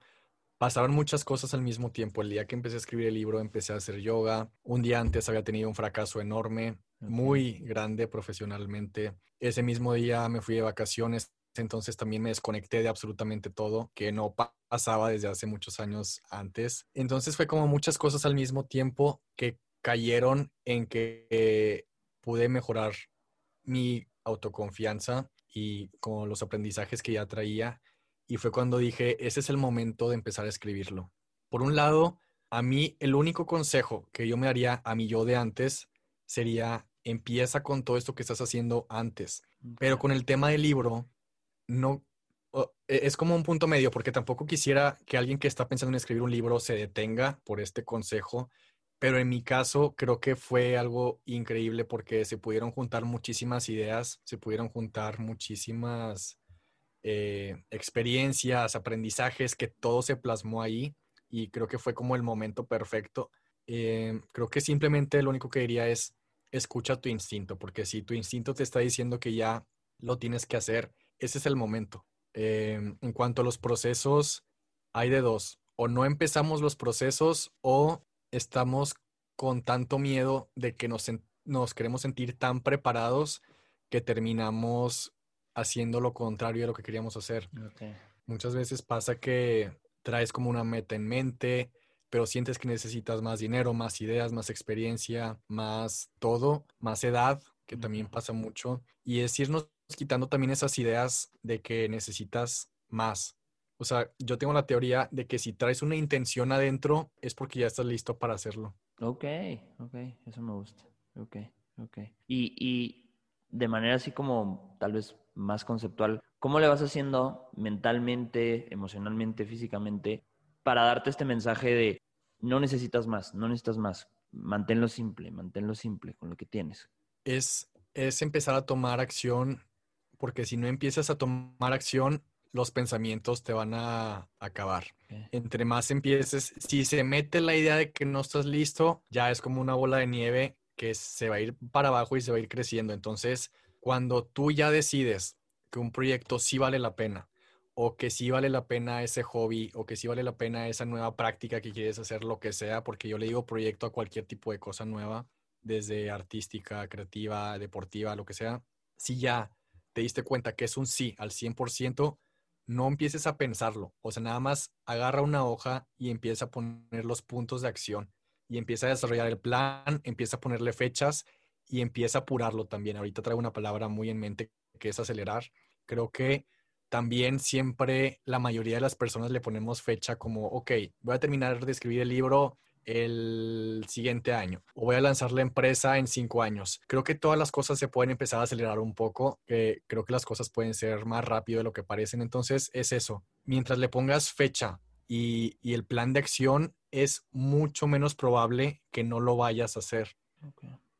Speaker 2: pasaron muchas cosas al mismo tiempo. El día que empecé a escribir el libro, empecé a hacer yoga. Un día antes había tenido un fracaso enorme, muy grande profesionalmente. Ese mismo día me fui de vacaciones entonces también me desconecté de absolutamente todo, que no pasaba desde hace muchos años antes. Entonces fue como muchas cosas al mismo tiempo que cayeron en que pude mejorar mi autoconfianza y con los aprendizajes que ya traía. Y fue cuando dije, ese es el momento de empezar a escribirlo. Por un lado, a mí el único consejo que yo me daría a mi yo de antes sería, empieza con todo esto que estás haciendo antes. Pero con el tema del libro, no, e, es como un punto medio, porque tampoco quisiera que alguien que está pensando en escribir un libro se detenga por este consejo, pero en mi caso creo que fue algo increíble porque se pudieron juntar muchísimas ideas, se pudieron juntar muchísimas eh, experiencias, aprendizajes, que todo se plasmó ahí y creo que fue como el momento perfecto. Eh, creo que simplemente lo único que diría es escucha tu instinto, porque si tu instinto te está diciendo que ya lo tienes que hacer, ese es el momento. Em, en cuanto a los procesos, hay de dos. O no empezamos los procesos o estamos con tanto miedo de que nos, nos queremos sentir tan preparados que terminamos haciendo lo contrario de lo que queríamos hacer. Muchas veces pasa que traes como una meta en mente, pero sientes que necesitas más dinero, más ideas, más experiencia, más todo, más edad, que también pasa mucho. Y es irnos quitando también esas ideas de que necesitas más. O sea, yo tengo la teoría de que si traes una intención adentro es porque ya estás listo para hacerlo.
Speaker 1: Ok, ok, eso me gusta. Ok, ok. Y, y de manera así como tal vez más conceptual, ¿cómo le vas haciendo mentalmente, emocionalmente, físicamente para darte este mensaje de no necesitas más, no necesitas más, manténlo simple, manténlo simple con lo que tienes?
Speaker 2: Es, es empezar a tomar acción porque si no empiezas a tomar acción, los pensamientos te van a acabar. Entre más empieces, si se mete la idea de que no estás listo, ya es como una bola de nieve que se va a ir para abajo y se va a ir creciendo. Entonces, cuando tú ya decides que un proyecto sí vale la pena, o que sí vale la pena ese hobby, o que sí vale la pena esa nueva práctica que quieres hacer, lo que sea, porque yo le digo proyecto a cualquier tipo de cosa nueva, desde artística, creativa, deportiva, lo que sea, si ya te diste cuenta que es un sí al 100%, no empieces a pensarlo. O sea, nada más agarra una hoja y empieza a poner los puntos de acción y empieza a desarrollar el plan, empieza a ponerle fechas y empieza a apurarlo también. Ahorita traigo una palabra muy en mente que es acelerar. Creo que también siempre la mayoría de las personas le ponemos fecha como, ok, voy a terminar de escribir el libro el siguiente año o voy a lanzar la empresa en cinco años. Creo que todas las cosas se pueden empezar a acelerar un poco. creo que las cosas pueden ser más rápido de lo que parecen. Entonces es eso. Mientras le pongas fecha y, y el plan de acción, es mucho menos probable que no lo vayas a hacer.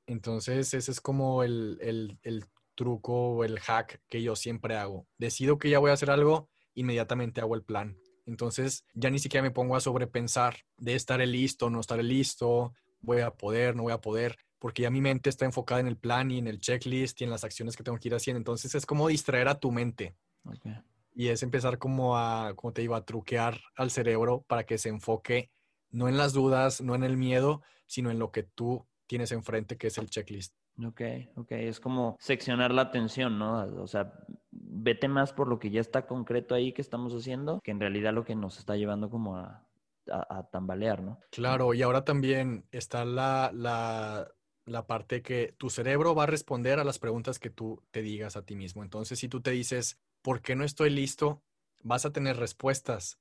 Speaker 2: Entonces, ese es como el, el, el truco o el hack que yo siempre hago. Decido que ya voy a hacer algo, inmediatamente hago el plan. Entonces, ya ni siquiera me pongo a sobrepensar de estaré listo, no estaré listo, voy a poder, no voy a poder, porque ya mi mente está enfocada en el plan y en el checklist y en las acciones que tengo que ir haciendo. Entonces, es como distraer a tu mente
Speaker 1: Ok.
Speaker 2: y es empezar como a, como te digo, a truquear al cerebro para que se enfoque no en las dudas, no en el miedo, sino en lo que tú tienes enfrente, que es el checklist.
Speaker 1: Ok, ok, es como seccionar la atención, ¿no? O sea, vete más por lo que ya está concreto ahí que estamos haciendo, que en realidad lo que nos está llevando como a, a- a tambalear, ¿no?
Speaker 2: Claro, y ahora también está la, la, la parte que tu cerebro va a responder a las preguntas que tú te digas a ti mismo. Entonces, si tú te dices, ¿por qué no estoy listo? Vas a tener respuestas.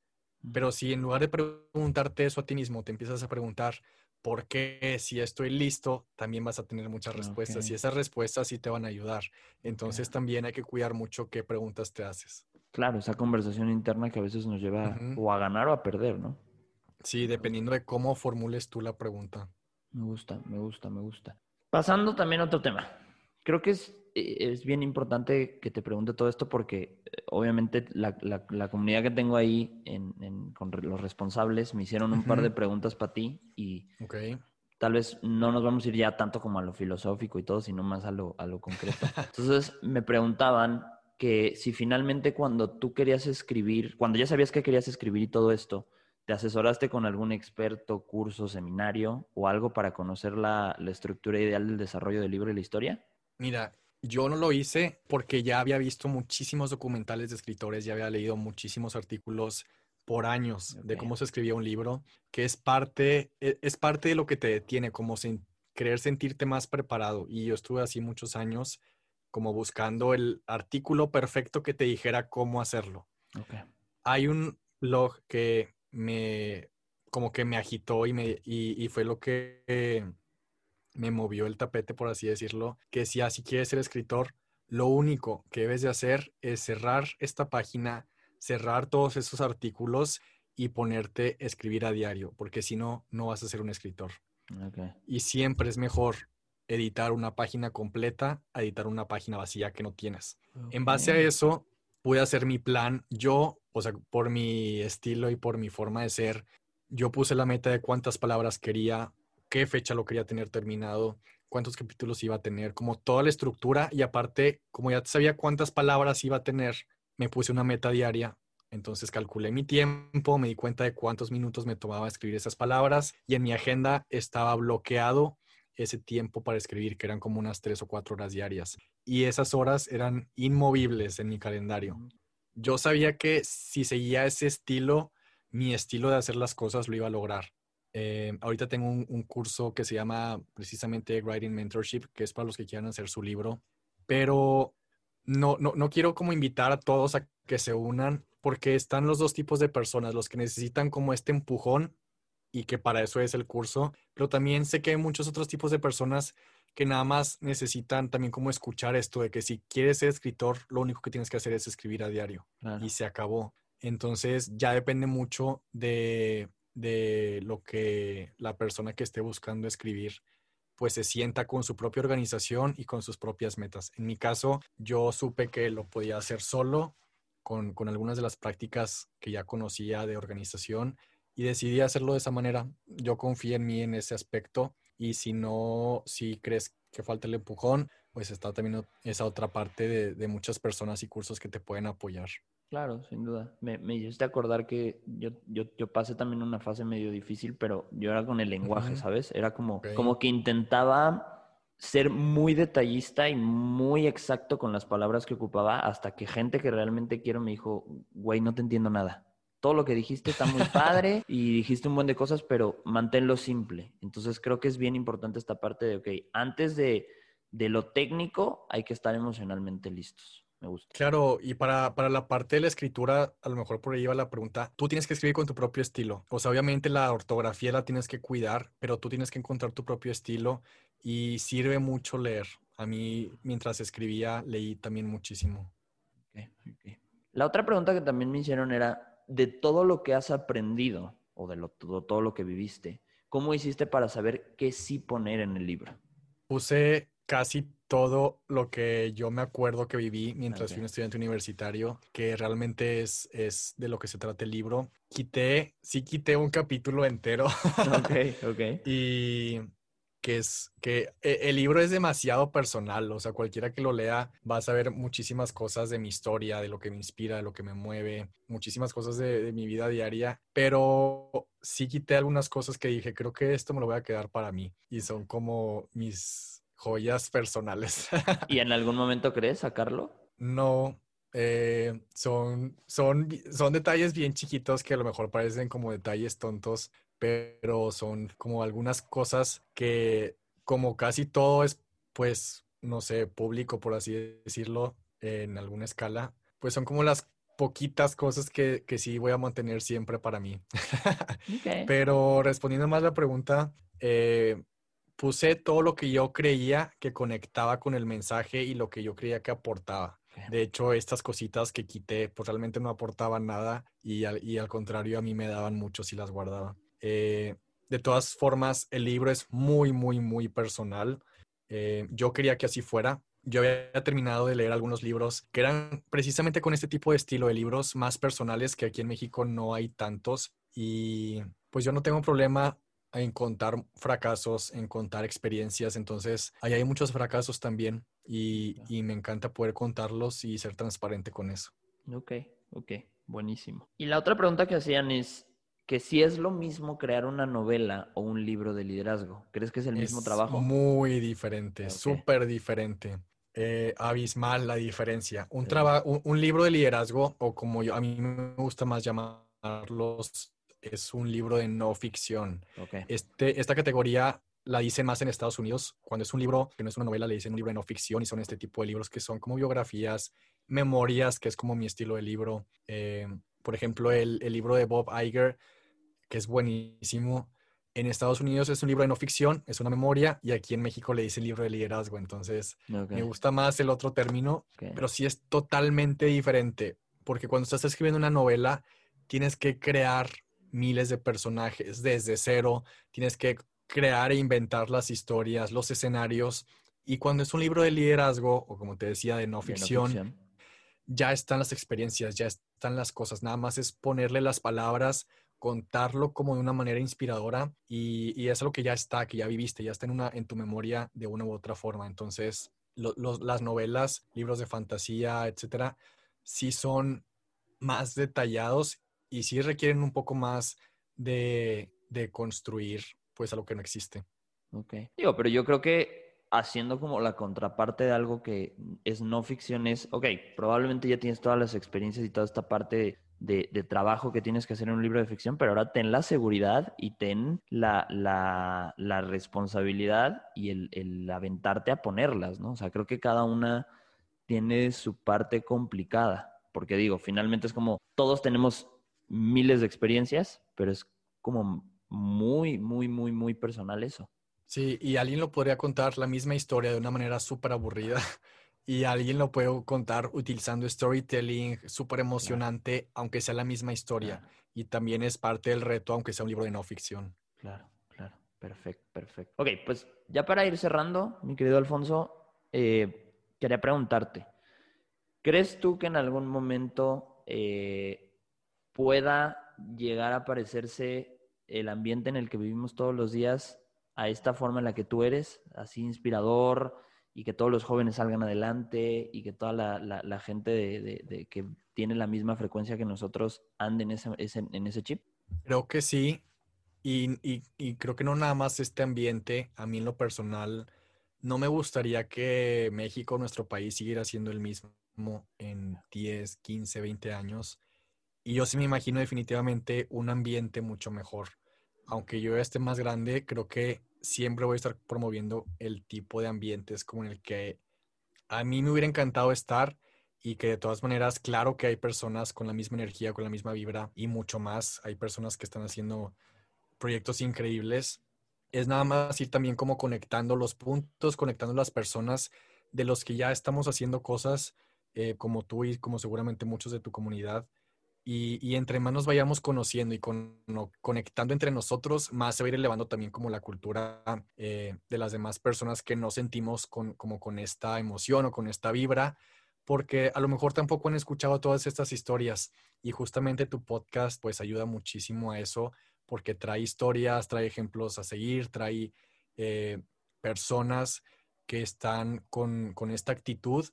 Speaker 2: Pero si en lugar de preguntarte eso a ti mismo, te empiezas a preguntar, ¿por qué si estoy listo? También vas a tener muchas respuestas y esas respuestas sí te van a ayudar. Entonces también hay que cuidar mucho qué preguntas te haces.
Speaker 1: Claro, esa conversación interna que a veces nos lleva o a ganar o a perder, ¿no?
Speaker 2: Sí, dependiendo de cómo formules tú la pregunta.
Speaker 1: Me gusta, me gusta, me gusta. Pasando también a otro tema. Creo que es, es bien importante que te pregunte todo esto porque eh, obviamente la, la- la comunidad que tengo ahí en- en- con los responsables me hicieron un par de preguntas para ti y tal vez no nos vamos a ir ya tanto como a lo filosófico y todo, sino más a lo, a lo concreto. (laughs) Entonces me preguntaban que si finalmente cuando tú querías escribir, cuando ya sabías que querías escribir y todo esto, ¿te asesoraste con algún experto, curso, seminario o algo para conocer la, la estructura ideal del desarrollo del libro y la historia?
Speaker 2: Mira, yo no lo hice porque ya había visto muchísimos documentales de escritores, ya había leído muchísimos artículos por años de cómo se escribía un libro, que es parte, e- es parte de lo que te detiene, como sen- querer sentirte más preparado. Y yo estuve así muchos años como buscando el artículo perfecto que te dijera cómo hacerlo.
Speaker 1: Ok.
Speaker 2: Hay un blog que me, como que me agitó y, me, y, y fue lo que eh, me movió el tapete, por así decirlo, que si quieres ser escritor, lo único que debes de hacer es cerrar esta página, cerrar todos esos artículos y ponerte a escribir a diario, porque si no, no vas a ser un escritor. Y siempre es mejor editar una página completa a editar una página vacía que no tienes. En base a eso, pude hacer mi plan. Yo, o sea, por mi estilo y por mi forma de ser, yo puse la meta de cuántas palabras quería, qué fecha lo quería tener terminado, cuántos capítulos iba a tener, como toda la estructura. Y aparte, como ya sabía cuántas palabras iba a tener, me puse una meta diaria. Entonces calculé mi tiempo, me di cuenta de cuántos minutos me tomaba escribir esas palabras y en mi agenda estaba bloqueado ese tiempo para escribir, que eran como unas tres o cuatro horas diarias. Y esas horas eran inmovibles en mi calendario. Yo sabía que si seguía ese estilo, mi estilo de hacer las cosas lo iba a lograr. Eh, ahorita tengo un, un curso que se llama precisamente Writing Mentorship, que es para los que quieran hacer su libro, pero no, no, no quiero como invitar a todos a que se unan, porque están los dos tipos de personas, los que necesitan como este empujón y que para eso es el curso, pero también sé que hay muchos otros tipos de personas que nada más necesitan también como escuchar esto de que si quieres ser escritor, lo único que tienes que hacer es escribir a diario
Speaker 1: Claro.
Speaker 2: y se acabó. Entonces ya depende mucho de, de lo que la persona que esté buscando escribir pues se sienta con su propia organización y con sus propias metas. En mi caso, yo supe que lo podía hacer solo con, con algunas de las prácticas que ya conocía de organización y decidí hacerlo de esa manera. Yo confío en mí en ese aspecto y si no, si crees que falta el empujón, pues está también esa otra parte de, de muchas personas y cursos que te pueden apoyar.
Speaker 1: Claro, sin duda. Me, me hiciste acordar que yo, yo, yo, pasé también una fase medio difícil, pero yo era con el lenguaje, ¿sabes? Era como, como que intentaba ser muy detallista y muy exacto con las palabras que ocupaba hasta que gente que realmente quiero me dijo, güey, no te entiendo nada. Todo lo que dijiste está muy padre (laughs) y dijiste un buen de cosas, pero manténlo simple. Entonces creo que es bien importante esta parte de, ok, antes de, de lo técnico hay que estar emocionalmente listos. Me gusta.
Speaker 2: Claro, y para, para, la parte de la escritura, a lo mejor por ahí va la pregunta, tú tienes que escribir con tu propio estilo. O sea, obviamente la ortografía la tienes que cuidar, pero tú tienes que encontrar tu propio estilo y sirve mucho leer. A mí, mientras escribía, leí también muchísimo.
Speaker 1: La otra pregunta que también me hicieron era, de todo lo que has aprendido o de lo, todo, todo lo que viviste, ¿cómo hiciste para saber qué sí poner en el libro?
Speaker 2: Puse casi todo lo que yo me acuerdo que viví mientras fui un estudiante universitario, que realmente es, es de lo que se trata el libro. Quité, sí quité un capítulo entero.
Speaker 1: Ok, (laughs) ok.
Speaker 2: y que es que e, el libro es demasiado personal, o sea, cualquiera que lo lea va a saber muchísimas cosas de mi historia, de lo que me inspira, de lo que me mueve, muchísimas cosas de, mi vida diaria, pero sí quité algunas cosas que dije, creo que esto me lo voy a quedar para mí y son como mis joyas personales. (laughs)
Speaker 1: ¿Y en algún momento crees sacarlo?
Speaker 2: No, eh, son, son, son detalles bien chiquitos que a lo mejor parecen como detalles tontos, pero son como algunas cosas que como casi todo es, pues, no sé, público, por así decirlo, en alguna escala, pues son como las poquitas cosas que, que sí voy a mantener siempre para mí. (laughs) Pero respondiendo más la pregunta, eh, puse todo lo que yo creía que conectaba con el mensaje y lo que yo creía que aportaba. De hecho, estas cositas que quité, pues realmente no aportaban nada y al, y al contrario a mí me daban mucho si las guardaba. Eh, de todas formas, el libro es muy, muy, muy personal. Eh, yo quería que así fuera. Yo había terminado de leer algunos libros que eran precisamente con este tipo de estilo de libros más personales que aquí en México no hay tantos. Y pues yo no tengo problema en contar fracasos, en contar experiencias. Entonces, ahí hay muchos fracasos también y, y me encanta poder contarlos y ser transparente con eso.
Speaker 1: Ok, ok, buenísimo. Y la otra pregunta que hacían es, que si es lo mismo crear una novela o un libro de liderazgo. ¿Crees que es el mismo trabajo?
Speaker 2: Muy diferente, súper diferente. Eh, abismal la diferencia. Un, un, libro de liderazgo, o como yo, a mí me gusta más llamarlos, es un libro de no ficción. Este, esta categoría la dicen más en Estados Unidos. Cuando es un libro, que no es una novela, le dicen un libro de no ficción y son este tipo de libros que son como biografías, memorias, que es como mi estilo de libro. Eh, por ejemplo, el, el libro de Bob Iger que es buenísimo. En Estados Unidos es un libro de no ficción, es una memoria, y aquí en México le dice libro de liderazgo. Entonces, me gusta más el otro término, pero sí es totalmente diferente, porque cuando estás escribiendo una novela, tienes que crear miles de personajes desde cero, tienes que crear e inventar las historias, los escenarios. Y cuando es un libro de liderazgo, o como te decía, de no ficción, ya están las experiencias, ya están las cosas. Nada más es ponerle las palabras, contarlo como de una manera inspiradora y, y es algo que ya está, que ya viviste, ya está en, una, en tu memoria de una u otra forma. Entonces, las novelas, libros de fantasía, etcétera, sí son más detallados y sí requieren un poco más de, de construir pues algo que no existe.
Speaker 1: Ok. Digo, pero yo creo que haciendo como la contraparte de algo que es no ficción es, ok, probablemente ya tienes todas las experiencias y toda esta parte de, trabajo que tienes que hacer en un libro de ficción, pero ahora ten la seguridad y ten la, la, responsabilidad y el, aventarte a ponerlas, ¿no? O sea, creo que cada una tiene su parte complicada, porque digo, finalmente es como todos tenemos miles de experiencias, pero es como muy, muy, muy, muy personal eso.
Speaker 2: Sí, y alguien lo podría contar la misma historia de una manera súper aburrida (laughs) y alguien lo puede contar utilizando storytelling súper emocionante, aunque sea la misma historia. Y también es parte del reto, aunque sea un libro de no ficción.
Speaker 1: Claro, claro. Perfecto, perfecto. Ok, pues ya para ir cerrando, mi querido Alfonso, eh, quería preguntarte, ¿crees tú que en algún momento eh, pueda llegar a parecerse el ambiente en el que vivimos todos los días a esta forma en la que tú eres, así inspirador, y que todos los jóvenes salgan adelante y que toda la, gente de, que tiene la misma frecuencia que nosotros ande en ese, en ese chip?
Speaker 2: Creo que sí. Y, y, creo que no nada más este ambiente, a mí en lo personal, no me gustaría que México, nuestro país, siguiera siendo el mismo en 10, 15, 20 años. Y yo sí me imagino definitivamente un ambiente mucho mejor. Aunque yo esté más grande, creo que siempre voy a estar promoviendo el tipo de ambientes como en el que a mí me hubiera encantado estar y que de todas maneras, claro que hay personas con la misma energía, con la misma vibra y mucho más. Hay personas que están haciendo proyectos increíbles. Es nada más ir también como conectando los puntos, conectando las personas de los que ya estamos haciendo cosas eh, como tú y como seguramente muchos de tu comunidad y, entre más nos vayamos conociendo y conectando entre nosotros, más se va a ir elevando también como la cultura eh, de las demás personas que no sentimos con, como con esta emoción o con esta vibra, porque a lo mejor tampoco han escuchado todas estas historias y justamente tu podcast pues ayuda muchísimo a eso porque trae historias, trae ejemplos a seguir, trae eh, personas que están con, con esta actitud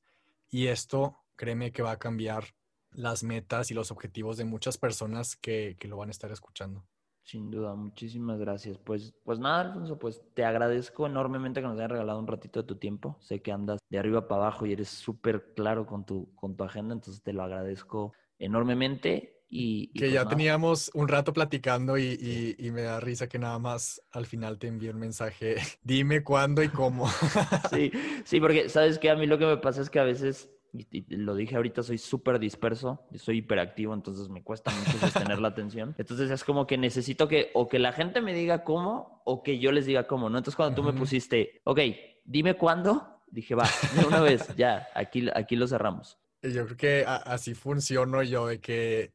Speaker 2: y esto créeme que va a cambiar las metas y los objetivos de muchas personas que, lo van a estar escuchando.
Speaker 1: Sin duda, muchísimas gracias. Pues, pues nada, Alfonso, pues te agradezco enormemente que nos hayas regalado un ratito de tu tiempo. Sé que andas de arriba para abajo y eres súper claro con tu, con tu agenda, entonces te lo agradezco enormemente. Y,
Speaker 2: que
Speaker 1: pues
Speaker 2: ya teníamos un rato platicando y, y, me da risa que nada más al final te envío un mensaje, (laughs) dime cuándo y cómo.
Speaker 1: sí, sí, porque sabes que a mí lo que me pasa es que a veces y, lo dije ahorita, soy súper disperso, soy hiperactivo, entonces me cuesta mucho sostener la atención. (laughs) Entonces es como que necesito que o que la gente me diga cómo o que yo les diga cómo, ¿no? Entonces cuando tú me pusiste, ok, dime cuándo, dije, va, de una vez, (laughs) ya, aquí, aquí lo cerramos.
Speaker 2: Yo creo que así funciono yo, de que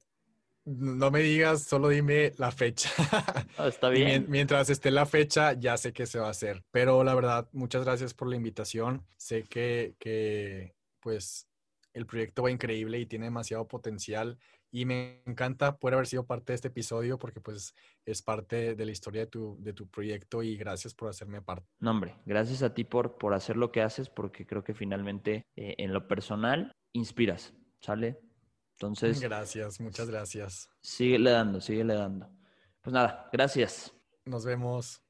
Speaker 2: no me digas, solo dime la fecha. (laughs)
Speaker 1: Ah, está bien.
Speaker 2: mientras esté la fecha, ya sé qué se va a hacer. Pero la verdad, muchas gracias por la invitación. Sé que, que pues el proyecto va increíble y tiene demasiado potencial y me encanta poder haber sido parte de este episodio porque pues es parte de la historia de tu, de tu proyecto y gracias por hacerme parte.
Speaker 1: No, hombre, gracias a ti por, por hacer lo que haces porque creo que finalmente eh, en lo personal inspiras, ¿sale? Entonces...
Speaker 2: Gracias, muchas gracias.
Speaker 1: Síguele dando, síguele dando. Pues nada, gracias.
Speaker 2: Nos vemos.